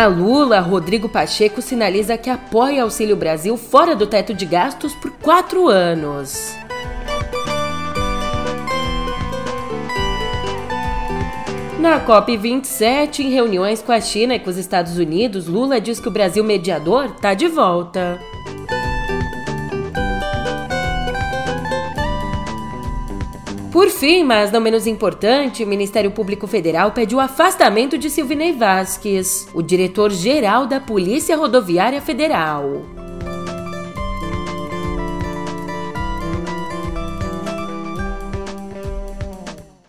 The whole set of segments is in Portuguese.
A Lula, Rodrigo Pacheco sinaliza que apoia Auxílio Brasil fora do teto de gastos por quatro anos. Na COP27, em reuniões com a China e com os Estados Unidos, Lula diz que o Brasil mediador está de volta. Por fim, mas não menos importante, o Ministério Público Federal pede o afastamento de Silvinei Vasques, o diretor-geral da Polícia Rodoviária Federal.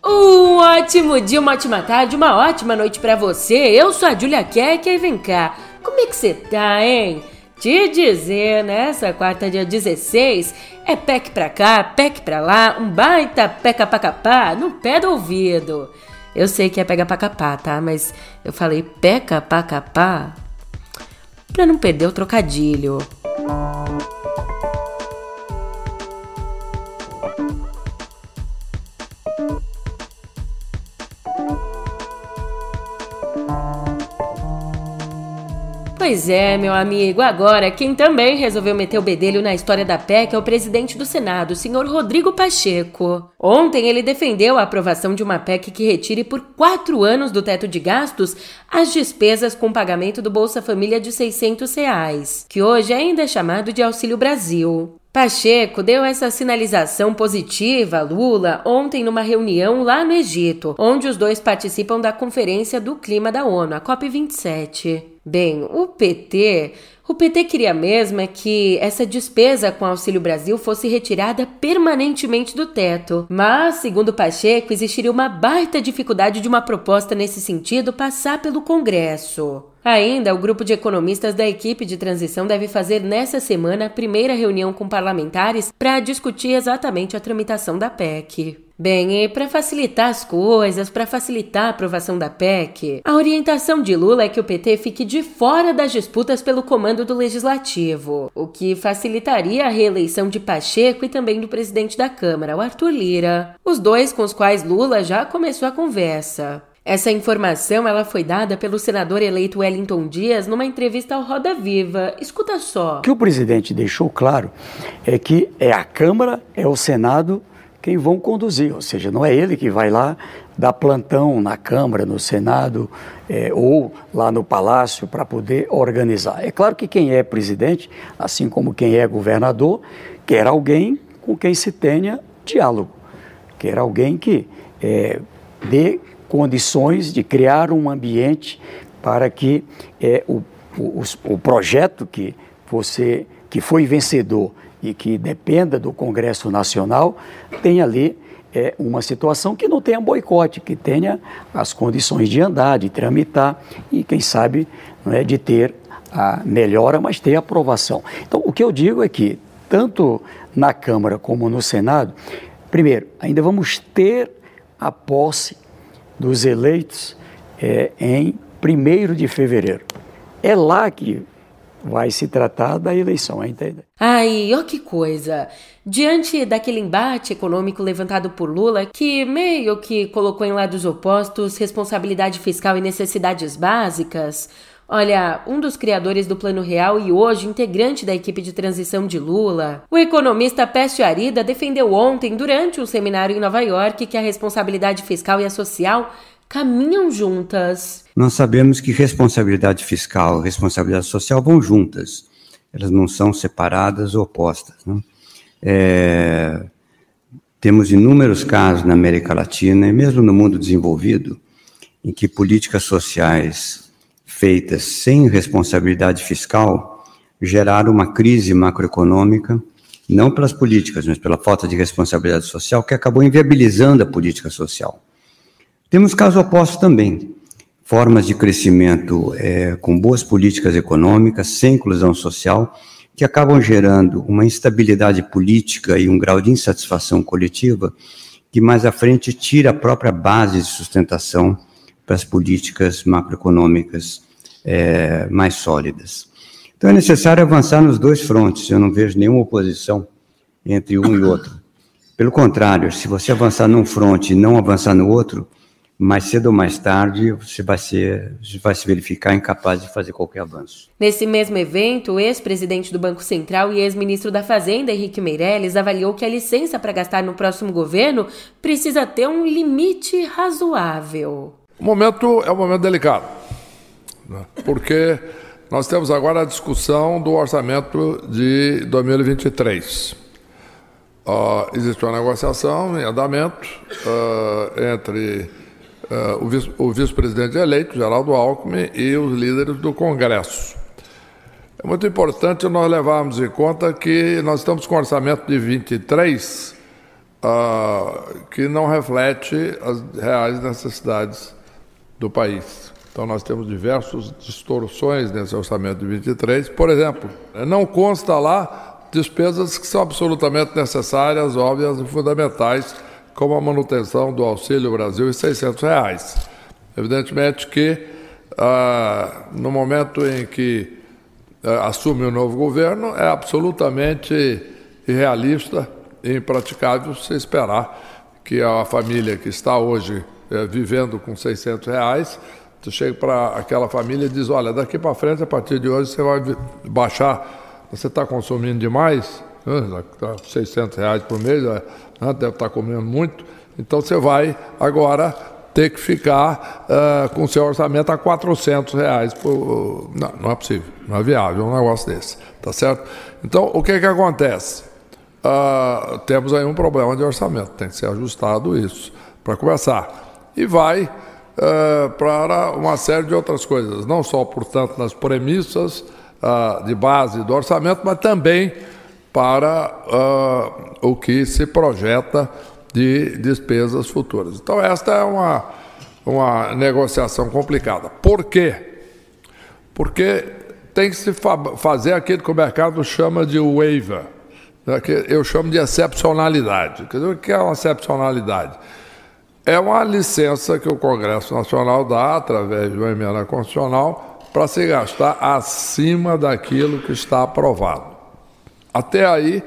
Um ótimo dia, uma ótima tarde, uma ótima noite para você. Eu sou a Julia Keck e vem cá. Como é que você tá, hein? Te dizer, nessa quarta dia 16, é PEC pra cá, PEC pra lá, um baita peca pra capá no pé do ouvido. Eu sei que é pega pra capá, tá? Mas eu falei peca pra capá pra não perder o trocadilho. Pois é, meu amigo. Agora, quem também resolveu meter o bedelho na história da PEC é o presidente do Senado, o senhor Rodrigo Pacheco. Ontem ele defendeu a aprovação de uma PEC que retire por quatro anos do teto de gastos as despesas com pagamento do Bolsa Família de 600 reais, que hoje ainda é chamado de Auxílio Brasil. Pacheco deu essa sinalização positiva a Lula ontem numa reunião lá no Egito, onde os dois participam da Conferência do Clima da ONU, a COP27. Bem, o PT o PT queria mesmo é que essa despesa com Auxílio Brasil fosse retirada permanentemente do teto. Mas, segundo Pacheco, existiria uma baita dificuldade de uma proposta nesse sentido passar pelo Congresso. Ainda, o grupo de economistas da equipe de transição deve fazer nessa semana a primeira reunião com parlamentares para discutir exatamente a tramitação da PEC. Bem, e para facilitar as coisas, para facilitar a aprovação da PEC, a orientação de Lula é que o PT fique de fora das disputas pelo comando do legislativo, o que facilitaria a reeleição de Pacheco e também do presidente da Câmara, o Arthur Lira, os dois com os quais Lula já começou a conversa. Essa informação ela foi dada pelo senador eleito Wellington Dias numa entrevista ao Roda Viva. Escuta só. O que o presidente deixou claro é que é a Câmara, é o Senado quem vão conduzir, ou seja, não é ele que vai lá dar plantão na Câmara, no Senado é, ou lá no Palácio para poder organizar. É claro que quem é presidente, assim como quem é governador, quer alguém com quem se tenha diálogo, quer alguém que é, dê condições de criar um ambiente para que é, o, o, o projeto que você que foi vencedor e que dependa do Congresso Nacional tenha ali é, uma situação que não tenha boicote, que tenha as condições de andar, de tramitar e, quem sabe, não é, de ter a melhora, mas ter aprovação. Então, o que eu digo é que, tanto na Câmara como no Senado, primeiro, ainda vamos ter a posse dos eleitos é, em 1 de fevereiro. É lá que vai se tratar da eleição, entende? Ai, ó que coisa! Diante daquele embate econômico levantado por Lula, que meio que colocou em lados opostos responsabilidade fiscal e necessidades básicas, Olha, um dos criadores do Plano Real e hoje integrante da equipe de transição de Lula, o economista Pécio Arida defendeu ontem, durante um seminário em Nova York, que a responsabilidade fiscal e a social caminham juntas. Nós sabemos que responsabilidade fiscal e responsabilidade social vão juntas, elas não são separadas ou opostas. Né? É, temos inúmeros casos na América Latina e mesmo no mundo desenvolvido em que políticas sociais feitas sem responsabilidade fiscal geraram uma crise macroeconômica, não pelas políticas, mas pela falta de responsabilidade social, que acabou inviabilizando a política social. Temos caso oposto também, formas de crescimento é, com boas políticas econômicas, sem inclusão social, que acabam gerando uma instabilidade política e um grau de insatisfação coletiva que mais à frente tira a própria base de sustentação para as políticas macroeconômicas é, mais sólidas. Então é necessário avançar nos dois frontes, eu não vejo nenhuma oposição entre um e outro. Pelo contrário, se você avançar num fronte e não avançar no outro, mais cedo ou mais tarde você vai, ser, vai se verificar incapaz de fazer qualquer avanço. Nesse mesmo evento, o ex-presidente do Banco Central e ex-ministro da Fazenda, Henrique Meirelles, avaliou que a licença para gastar no próximo governo precisa ter um limite razoável. O momento é um momento delicado, né? porque nós temos agora a discussão do orçamento de 2023. Uh, existe uma negociação em andamento uh, entre uh, o vice-presidente eleito, Geraldo Alckmin, e os líderes do Congresso. É muito importante nós levarmos em conta que nós estamos com um orçamento de 23 uh, que não reflete as reais necessidades do país. Então, nós temos diversas distorções nesse orçamento de 23. Por exemplo, não consta lá despesas que são absolutamente necessárias, óbvias e fundamentais, como a manutenção do Auxílio Brasil e 600 reais. Evidentemente que, ah, no momento em que ah, assume o novo governo, é absolutamente irrealista e impraticável se esperar que a família que está hoje eh, vivendo com 600 reais, você chega para aquela família e diz, olha, daqui para frente, a partir de hoje, você vai baixar você está consumindo demais, né? Tá 600 reais por mês, né? deve estar tá comendo muito, então você vai agora ter que ficar uh, com seu orçamento a 400 reais. Por... Não, não é possível, não é viável um negócio desse, tá certo? Então, o que que acontece? Uh, temos aí um problema de orçamento, tem que ser ajustado isso, para começar. E vai uh, para uma série de outras coisas, não só, portanto, nas premissas, uh, de base do orçamento, mas também para uh, o que se projeta de despesas futuras. Então, esta é uma, uma negociação complicada. Por quê? Porque tem que se fa fazer aquilo que o mercado chama de waiver, né, que eu chamo de excepcionalidade. Quer dizer, o que é uma excepcionalidade? É uma licença que o Congresso Nacional dá, através de uma emenda constitucional, para se gastar acima daquilo que está aprovado. Até aí,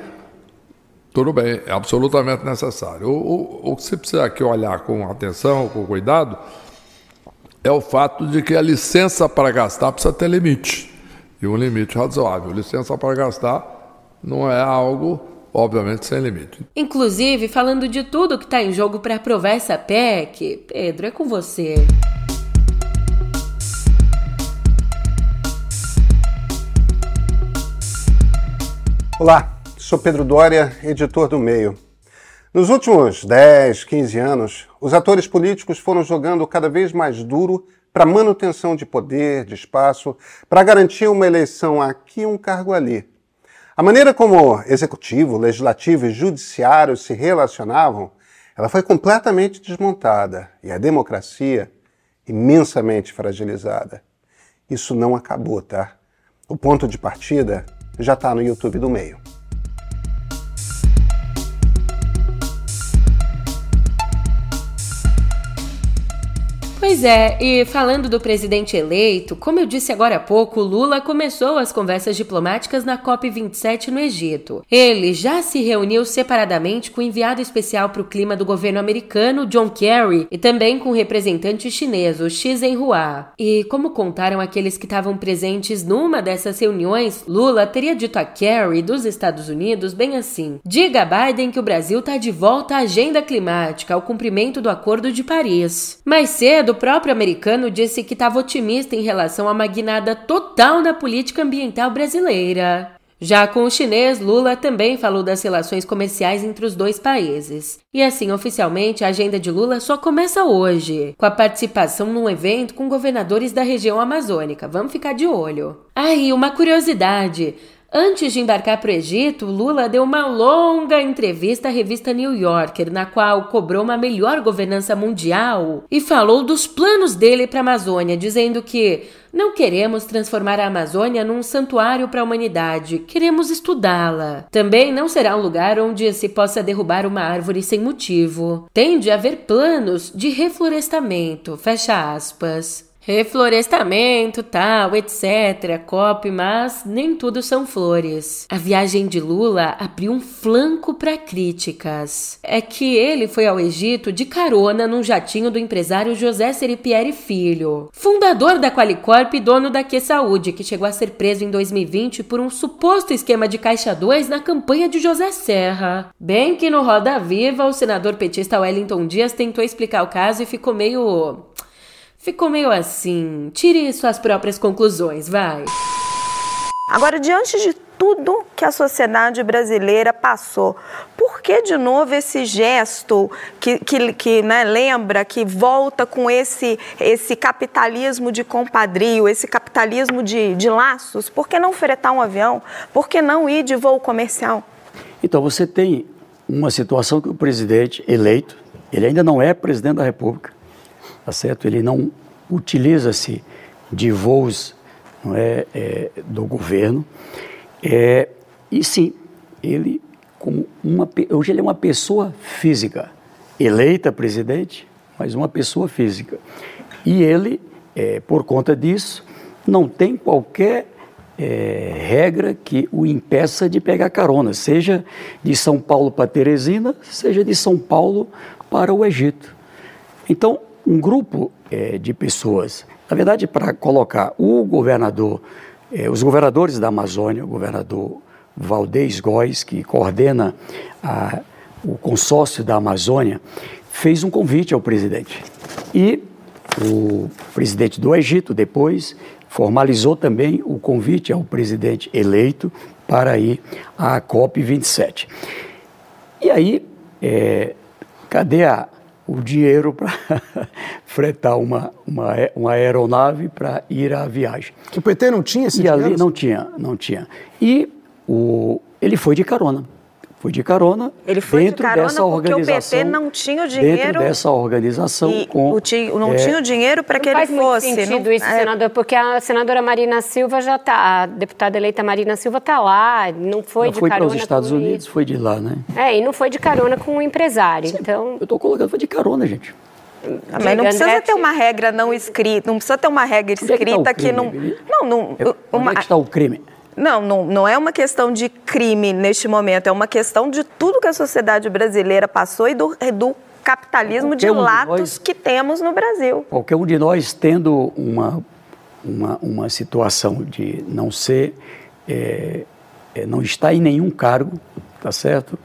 tudo bem, é absolutamente necessário. O, o, o que se precisa aqui olhar com atenção, com cuidado, é o fato de que a licença para gastar precisa ter limite, e um limite razoável. Licença para gastar não é algo obviamente sem limite. Inclusive, falando de tudo que está em jogo para aprovar essa PEC, Pedro, é com você. Olá, sou Pedro Dória, editor do Meio. Nos últimos 10, 15 anos, os atores políticos foram jogando cada vez mais duro para manutenção de poder, de espaço, para garantir uma eleição aqui um cargo ali. A maneira como executivo, legislativo e judiciário se relacionavam, ela foi completamente desmontada e a democracia imensamente fragilizada. Isso não acabou, tá? O ponto de partida já está no YouTube do meio. Pois é, e falando do presidente eleito, como eu disse agora há pouco, Lula começou as conversas diplomáticas na COP27 no Egito. Ele já se reuniu separadamente com o enviado especial para o clima do governo americano, John Kerry, e também com o representante chinês, o Xi Zhenhua. E como contaram aqueles que estavam presentes numa dessas reuniões, Lula teria dito a Kerry dos Estados Unidos bem assim: diga a Biden que o Brasil está de volta à agenda climática, ao cumprimento do Acordo de Paris. Mais cedo, próprio americano disse que estava otimista em relação à magnada total da política ambiental brasileira. Já com o chinês, Lula também falou das relações comerciais entre os dois países. E assim, oficialmente, a agenda de Lula só começa hoje, com a participação num evento com governadores da região amazônica. Vamos ficar de olho. Aí, ah, uma curiosidade: Antes de embarcar para o Egito, Lula deu uma longa entrevista à revista New Yorker, na qual cobrou uma melhor governança mundial e falou dos planos dele para a Amazônia, dizendo que não queremos transformar a Amazônia num santuário para a humanidade, queremos estudá-la. Também não será um lugar onde se possa derrubar uma árvore sem motivo. Tende a haver planos de reflorestamento, fecha aspas. Reflorestamento, tal, etc, COP, mas nem tudo são flores. A viagem de Lula abriu um flanco para críticas. É que ele foi ao Egito de carona num jatinho do empresário José Seripieri Filho, fundador da Qualicorp e dono da Que Saúde, que chegou a ser preso em 2020 por um suposto esquema de caixa 2 na campanha de José Serra. Bem que no Roda Viva, o senador petista Wellington Dias tentou explicar o caso e ficou meio ficou meio assim. Tire suas próprias conclusões, vai. Agora, diante de tudo que a sociedade brasileira passou. Por que, de novo, esse gesto que, que, que né, lembra, que volta com esse, esse capitalismo de compadrio, esse capitalismo de, de laços? Por que não fretar um avião? Por que não ir de voo comercial? Então, você tem uma situação que o presidente eleito, ele ainda não é presidente da República, tá certo? Ele não utiliza-se de voos não é, é, do governo. É, e sim, ele como uma hoje ele é uma pessoa física, eleita presidente, mas uma pessoa física. E ele, é, por conta disso, não tem qualquer é, regra que o impeça de pegar carona, seja de São Paulo para Teresina, seja de São Paulo para o Egito. Então, um grupo é, de pessoas, na verdade, para colocar o governador, é, os governadores da Amazônia, o governador Valdez Góes, que coordena a, o consórcio da Amazônia, fez um convite ao presidente. E o presidente do Egito, depois, formalizou também o convite ao presidente eleito para ir à COP27. E aí, é, cadê a, o dinheiro para fretar uma, uma, uma aeronave para ir à viagem. O PT não tinha esse E dinheiro? ali não tinha, não tinha. E o, ele foi de carona. Foi de carona Ele foi dentro de carona dessa porque organização, o PT não tinha o dinheiro. Dentro dessa organização e com. O ti, não é, tinha o dinheiro para que não ele faz fosse. Muito sentido não, isso, é, senador, porque a senadora Marina Silva já está, a deputada eleita Marina Silva está lá, não foi de foi carona. Foi para os Estados Unidos, ele. foi de lá, né? É, e não foi de carona com o empresário. Sim, então. Eu estou colocando, foi de carona, gente. Mas não precisa ter uma regra não escrita, não precisa ter uma regra escrita que, tá que, não. Não, não. Uma, onde é que está o crime? Não, não, não é uma questão de crime neste momento, é uma questão de tudo que a sociedade brasileira passou e do, do capitalismo de um latos de nós, que temos no Brasil. Qualquer um de nós tendo uma, uma, uma situação de não ser, é, é, não estar em nenhum cargo, tá certo?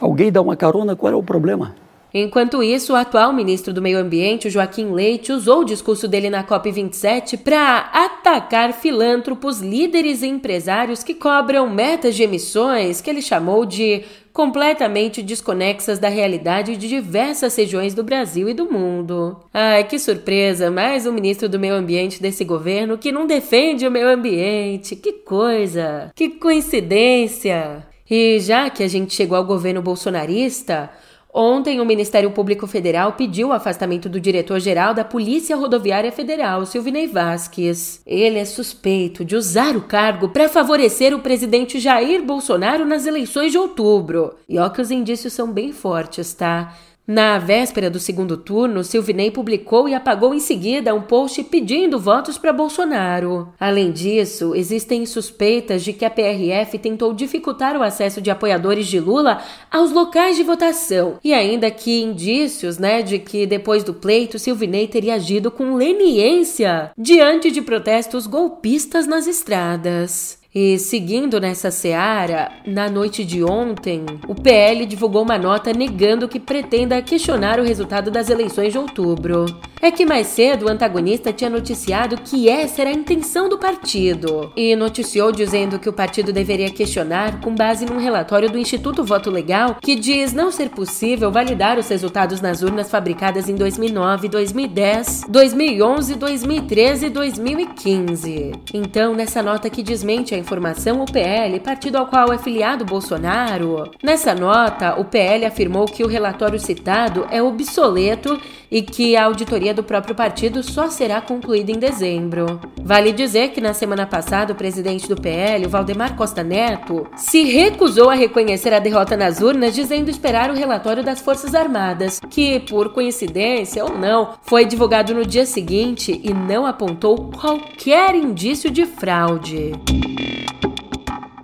Alguém dá uma carona, qual é o problema? Enquanto isso, o atual ministro do Meio Ambiente, Joaquim Leite, usou o discurso dele na COP27 para atacar filântropos, líderes e empresários que cobram metas de emissões que ele chamou de completamente desconexas da realidade de diversas regiões do Brasil e do mundo. Ai, que surpresa! Mais um ministro do Meio Ambiente desse governo que não defende o meio ambiente. Que coisa! Que coincidência! E já que a gente chegou ao governo bolsonarista, Ontem, o Ministério Público Federal pediu o afastamento do diretor-geral da Polícia Rodoviária Federal, Silvinei Vasquez. Ele é suspeito de usar o cargo para favorecer o presidente Jair Bolsonaro nas eleições de outubro. E ó que os indícios são bem fortes, tá? Na véspera do segundo turno, Silvinei publicou e apagou em seguida um post pedindo votos para Bolsonaro. Além disso, existem suspeitas de que a PRF tentou dificultar o acesso de apoiadores de Lula aos locais de votação, e ainda que indícios, né, de que depois do pleito Silvinei teria agido com leniência diante de protestos golpistas nas estradas. E seguindo nessa seara, na noite de ontem, o PL divulgou uma nota negando que pretenda questionar o resultado das eleições de outubro. É que mais cedo o antagonista tinha noticiado que essa era a intenção do partido e noticiou dizendo que o partido deveria questionar com base num relatório do Instituto Voto Legal que diz não ser possível validar os resultados nas urnas fabricadas em 2009, 2010, 2011, 2013 e 2015. Então, nessa nota que desmente a informação, o PL, partido ao qual é filiado Bolsonaro, nessa nota, o PL afirmou que o relatório citado é obsoleto e que a auditoria do próprio partido só será concluída em dezembro. Vale dizer que na semana passada o presidente do PL, Valdemar Costa Neto, se recusou a reconhecer a derrota nas urnas, dizendo esperar o relatório das Forças Armadas, que, por coincidência ou não, foi divulgado no dia seguinte e não apontou qualquer indício de fraude.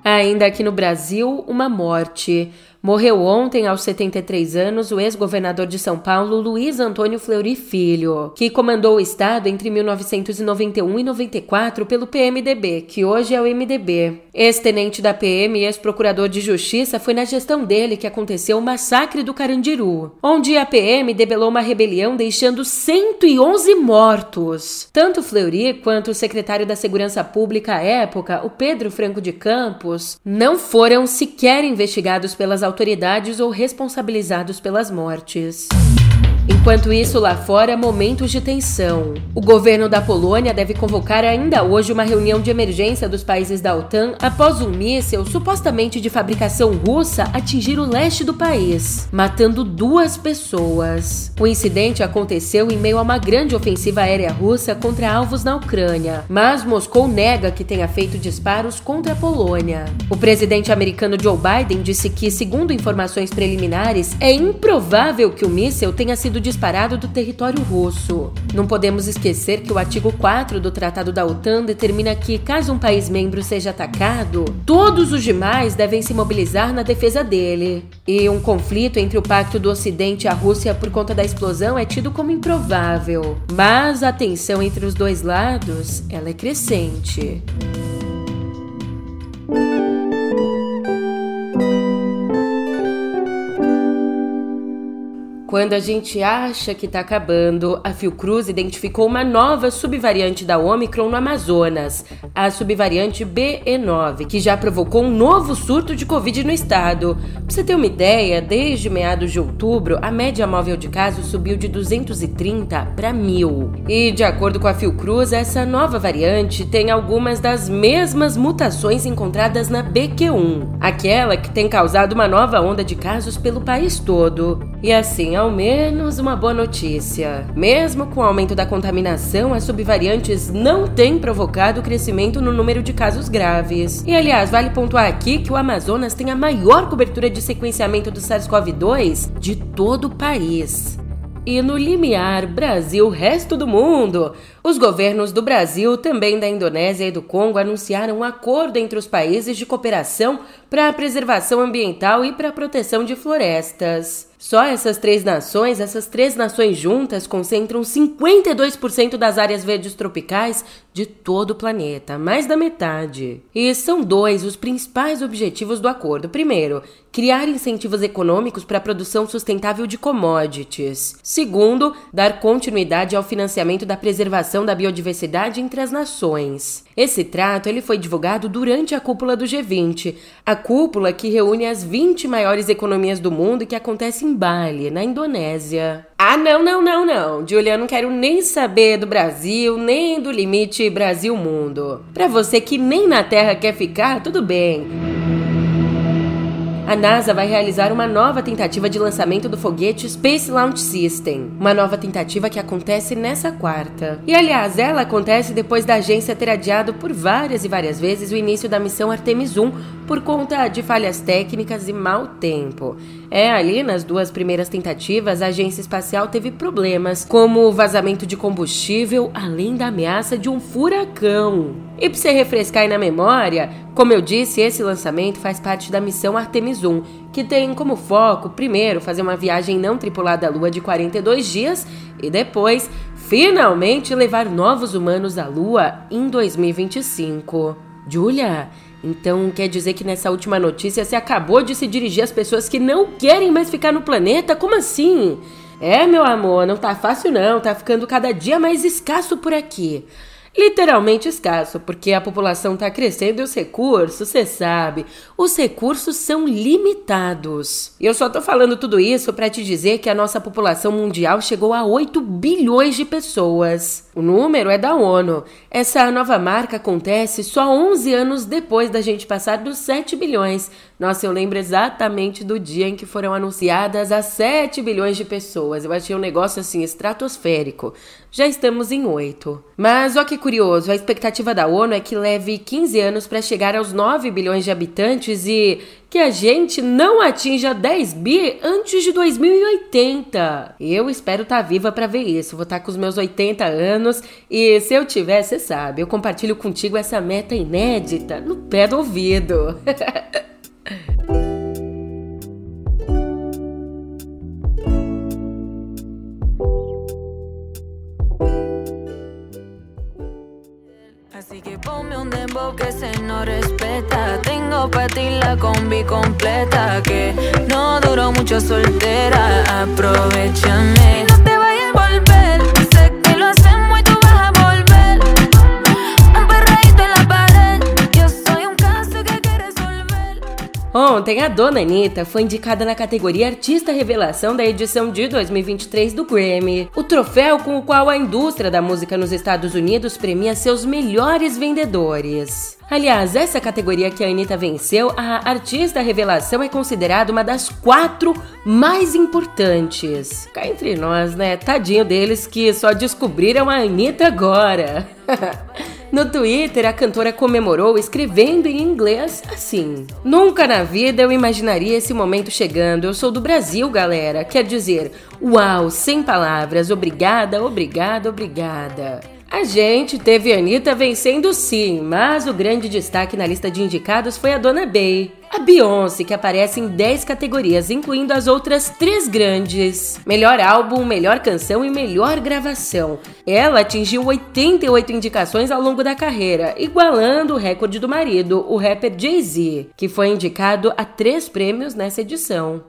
Ainda aqui no Brasil, uma morte. Morreu ontem, aos 73 anos, o ex-governador de São Paulo, Luiz Antônio Fleury Filho, que comandou o estado entre 1991 e 94 pelo PMDB, que hoje é o MDB. Ex-tenente da PM e ex-procurador de justiça, foi na gestão dele que aconteceu o massacre do Carandiru, onde a PM debelou uma rebelião deixando 111 mortos. Tanto Fleury quanto o secretário da Segurança Pública à época, o Pedro Franco de Campos, não foram sequer investigados pelas autoridades autoridades ou responsabilizados pelas mortes. Enquanto isso, lá fora, momentos de tensão. O governo da Polônia deve convocar ainda hoje uma reunião de emergência dos países da OTAN após um míssil supostamente de fabricação russa atingir o leste do país, matando duas pessoas. O incidente aconteceu em meio a uma grande ofensiva aérea russa contra alvos na Ucrânia, mas Moscou nega que tenha feito disparos contra a Polônia. O presidente americano Joe Biden disse que, segundo informações preliminares, é improvável que o míssil tenha sido disparado disparado do território russo. Não podemos esquecer que o artigo 4 do Tratado da OTAN determina que, caso um país membro seja atacado, todos os demais devem se mobilizar na defesa dele. E um conflito entre o Pacto do Ocidente e a Rússia por conta da explosão é tido como improvável. Mas a tensão entre os dois lados, ela é crescente. Quando a gente acha que está acabando, a Fiocruz identificou uma nova subvariante da Omicron no Amazonas, a subvariante BE9, que já provocou um novo surto de Covid no estado. Pra você ter uma ideia, desde meados de outubro, a média móvel de casos subiu de 230 para 1.000. E, de acordo com a Fiocruz, essa nova variante tem algumas das mesmas mutações encontradas na BQ1, aquela que tem causado uma nova onda de casos pelo país todo. E assim, ao menos uma boa notícia. Mesmo com o aumento da contaminação, as subvariantes não têm provocado crescimento no número de casos graves. E aliás, vale pontuar aqui que o Amazonas tem a maior cobertura de sequenciamento do SARS-CoV-2 de todo o país. E no limiar Brasil-Resto do Mundo, os governos do Brasil, também da Indonésia e do Congo anunciaram um acordo entre os países de cooperação para a preservação ambiental e para a proteção de florestas. Só essas três nações, essas três nações juntas, concentram 52% das áreas verdes tropicais de todo o planeta, mais da metade. E são dois os principais objetivos do acordo. Primeiro, criar incentivos econômicos para a produção sustentável de commodities. Segundo, dar continuidade ao financiamento da preservação da biodiversidade entre as nações. Esse trato ele foi divulgado durante a cúpula do G20, a cúpula que reúne as 20 maiores economias do mundo e que acontece em Bali, na Indonésia. Ah, não, não, não, não. Julia, não quero nem saber do Brasil, nem do limite Brasil-mundo. Para você que nem na Terra quer ficar, tudo bem a NASA vai realizar uma nova tentativa de lançamento do foguete Space Launch System, uma nova tentativa que acontece nessa quarta. E aliás, ela acontece depois da agência ter adiado por várias e várias vezes o início da missão Artemis 1 por conta de falhas técnicas e mau tempo. É, ali nas duas primeiras tentativas, a agência espacial teve problemas, como o vazamento de combustível, além da ameaça de um furacão. E para você refrescar aí na memória, como eu disse, esse lançamento faz parte da missão Artemis 1, que tem como foco, primeiro, fazer uma viagem não tripulada à Lua de 42 dias e depois, finalmente, levar novos humanos à Lua em 2025. Julia, então quer dizer que nessa última notícia você acabou de se dirigir às pessoas que não querem mais ficar no planeta? Como assim? É, meu amor, não tá fácil não, tá ficando cada dia mais escasso por aqui. Literalmente escasso, porque a população está crescendo e os recursos, você sabe, os recursos são limitados. E eu só tô falando tudo isso para te dizer que a nossa população mundial chegou a 8 bilhões de pessoas. O número é da ONU. Essa nova marca acontece só 11 anos depois da gente passar dos 7 bilhões. Nossa, eu lembro exatamente do dia em que foram anunciadas as 7 bilhões de pessoas. Eu achei um negócio assim estratosférico. Já estamos em 8. Mas olha que curioso, a expectativa da ONU é que leve 15 anos para chegar aos 9 bilhões de habitantes e que a gente não atinja 10 bi antes de 2080. Eu espero estar tá viva para ver isso. Vou estar tá com os meus 80 anos e se eu tiver, você sabe, eu compartilho contigo essa meta inédita no pé do ouvido. para ti la combi completa. Que no duró mucho soltera. Aprovechame. No te vayas a volver. Ontem, a dona Anitta foi indicada na categoria Artista Revelação da edição de 2023 do Grammy, o troféu com o qual a indústria da música nos Estados Unidos premia seus melhores vendedores. Aliás, essa categoria que a Anitta venceu, a Artista Revelação é considerada uma das quatro mais importantes. Cá entre nós, né? Tadinho deles que só descobriram a Anitta agora. No Twitter, a cantora comemorou escrevendo em inglês assim: Nunca na vida eu imaginaria esse momento chegando. Eu sou do Brasil, galera. Quer dizer, uau, sem palavras. Obrigada, obrigada, obrigada. A gente teve a Anitta vencendo sim, mas o grande destaque na lista de indicados foi a Dona Bey. A Beyoncé, que aparece em 10 categorias, incluindo as outras três grandes: melhor álbum, melhor canção e melhor gravação. Ela atingiu 88 indicações ao longo da carreira, igualando o recorde do marido, o rapper Jay-Z, que foi indicado a três prêmios nessa edição.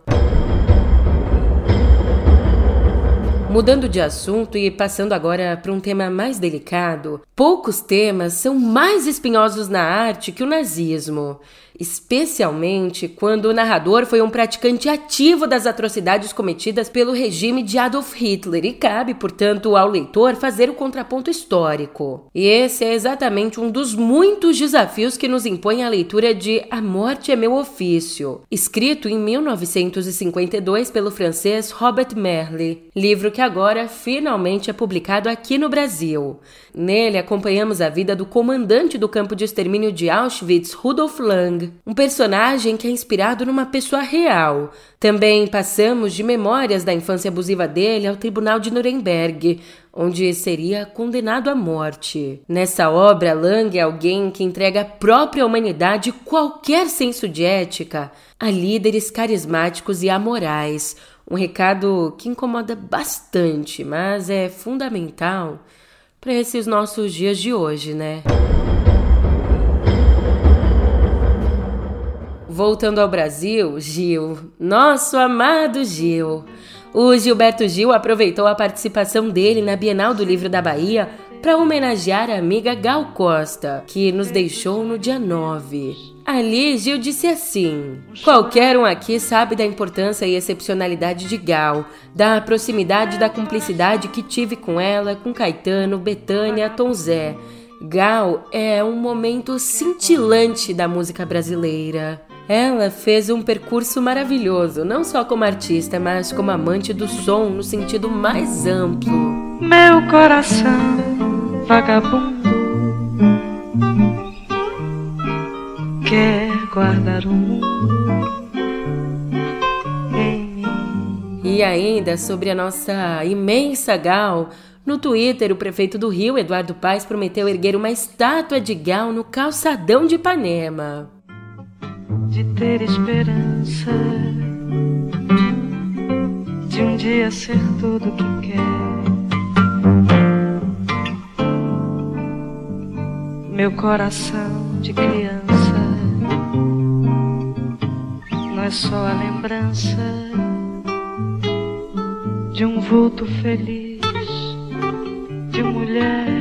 Mudando de assunto e passando agora para um tema mais delicado, poucos temas são mais espinhosos na arte que o nazismo especialmente quando o narrador foi um praticante ativo das atrocidades cometidas pelo regime de Adolf Hitler e cabe, portanto, ao leitor fazer o contraponto histórico. E esse é exatamente um dos muitos desafios que nos impõe a leitura de A Morte é Meu Ofício, escrito em 1952 pelo francês Robert Merle, livro que agora finalmente é publicado aqui no Brasil. Nele acompanhamos a vida do comandante do campo de extermínio de Auschwitz, Rudolf Lang, um personagem que é inspirado numa pessoa real. Também passamos de memórias da infância abusiva dele ao tribunal de Nuremberg, onde seria condenado à morte. Nessa obra, Lang é alguém que entrega a própria humanidade qualquer senso de ética a líderes carismáticos e amorais. Um recado que incomoda bastante, mas é fundamental para esses nossos dias de hoje, né? Voltando ao Brasil, Gil, nosso amado Gil. O Gilberto Gil aproveitou a participação dele na Bienal do Livro da Bahia para homenagear a amiga Gal Costa, que nos deixou no dia 9. Ali, Gil disse assim: Qualquer um aqui sabe da importância e excepcionalidade de Gal, da proximidade da cumplicidade que tive com ela, com Caetano, Betânia, Tom Zé. Gal é um momento cintilante da música brasileira. Ela fez um percurso maravilhoso, não só como artista, mas como amante do som no sentido mais amplo. Meu coração vagabundo quer guardar o mundo em mim. E ainda sobre a nossa imensa Gal, no Twitter, o prefeito do Rio, Eduardo Paes, prometeu erguer uma estátua de Gal no calçadão de Ipanema de ter esperança de um dia ser tudo que quer. Meu coração de criança não é só a lembrança de um vulto feliz de mulher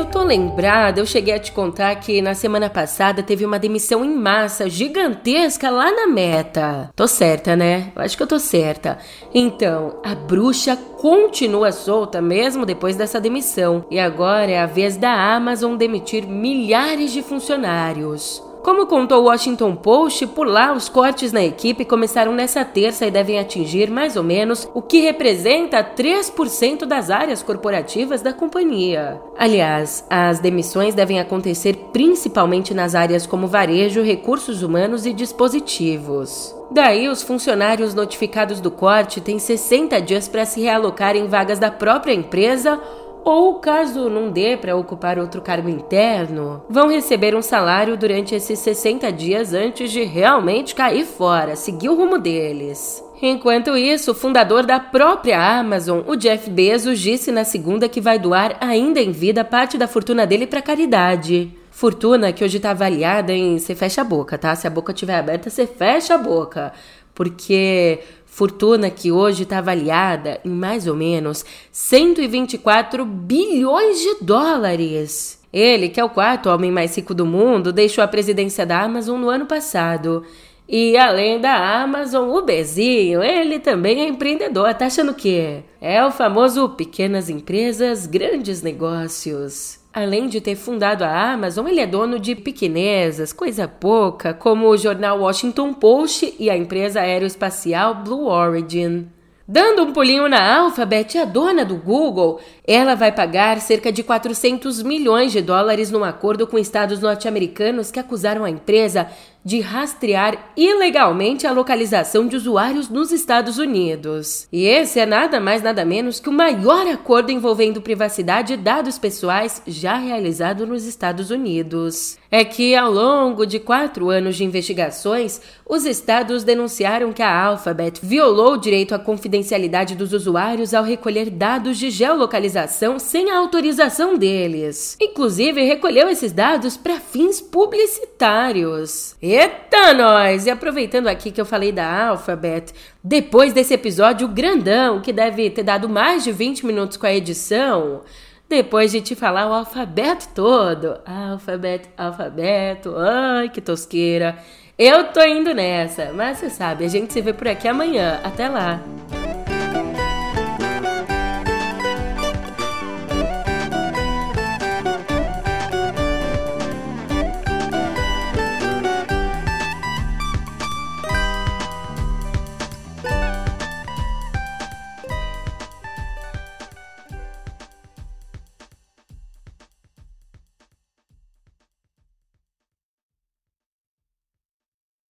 eu tô lembrada, eu cheguei a te contar que na semana passada teve uma demissão em massa gigantesca lá na meta. Tô certa, né? Eu acho que eu tô certa. Então, a bruxa continua solta mesmo depois dessa demissão. E agora é a vez da Amazon demitir milhares de funcionários. Como contou o Washington Post, por lá os cortes na equipe começaram nessa terça e devem atingir mais ou menos o que representa 3% das áreas corporativas da companhia. Aliás, as demissões devem acontecer principalmente nas áreas como varejo, recursos humanos e dispositivos. Daí, os funcionários notificados do corte têm 60 dias para se realocar em vagas da própria empresa ou caso não dê para ocupar outro cargo interno, vão receber um salário durante esses 60 dias antes de realmente cair fora, seguir o rumo deles. Enquanto isso, o fundador da própria Amazon, o Jeff Bezos, disse na segunda que vai doar ainda em vida parte da fortuna dele para caridade. Fortuna que hoje está avaliada em você fecha a boca, tá? Se a boca estiver aberta, você fecha a boca. Porque Fortuna que hoje está avaliada em mais ou menos 124 bilhões de dólares. Ele, que é o quarto homem mais rico do mundo, deixou a presidência da Amazon no ano passado. E além da Amazon, o Bezinho, ele também é empreendedor, tá achando o quê? É o famoso pequenas empresas, grandes negócios. Além de ter fundado a Amazon, ele é dono de pequenesas, coisa pouca, como o jornal Washington Post e a empresa aeroespacial Blue Origin. Dando um pulinho na Alphabet, a dona do Google, ela vai pagar cerca de 400 milhões de dólares num acordo com estados norte-americanos que acusaram a empresa de rastrear ilegalmente a localização de usuários nos Estados Unidos. E esse é nada mais nada menos que o maior acordo envolvendo privacidade e dados pessoais já realizado nos Estados Unidos. É que ao longo de quatro anos de investigações, os estados denunciaram que a Alphabet violou o direito à confidencialidade dos usuários ao recolher dados de geolocalização sem a autorização deles. Inclusive, recolheu esses dados para fins publicitários. Eita, nós! E aproveitando aqui que eu falei da Alphabet, depois desse episódio grandão, que deve ter dado mais de 20 minutos com a edição, depois de te falar o alfabeto todo, alfabeto, alfabeto, ai que tosqueira, eu tô indo nessa, mas você sabe, a gente se vê por aqui amanhã. Até lá!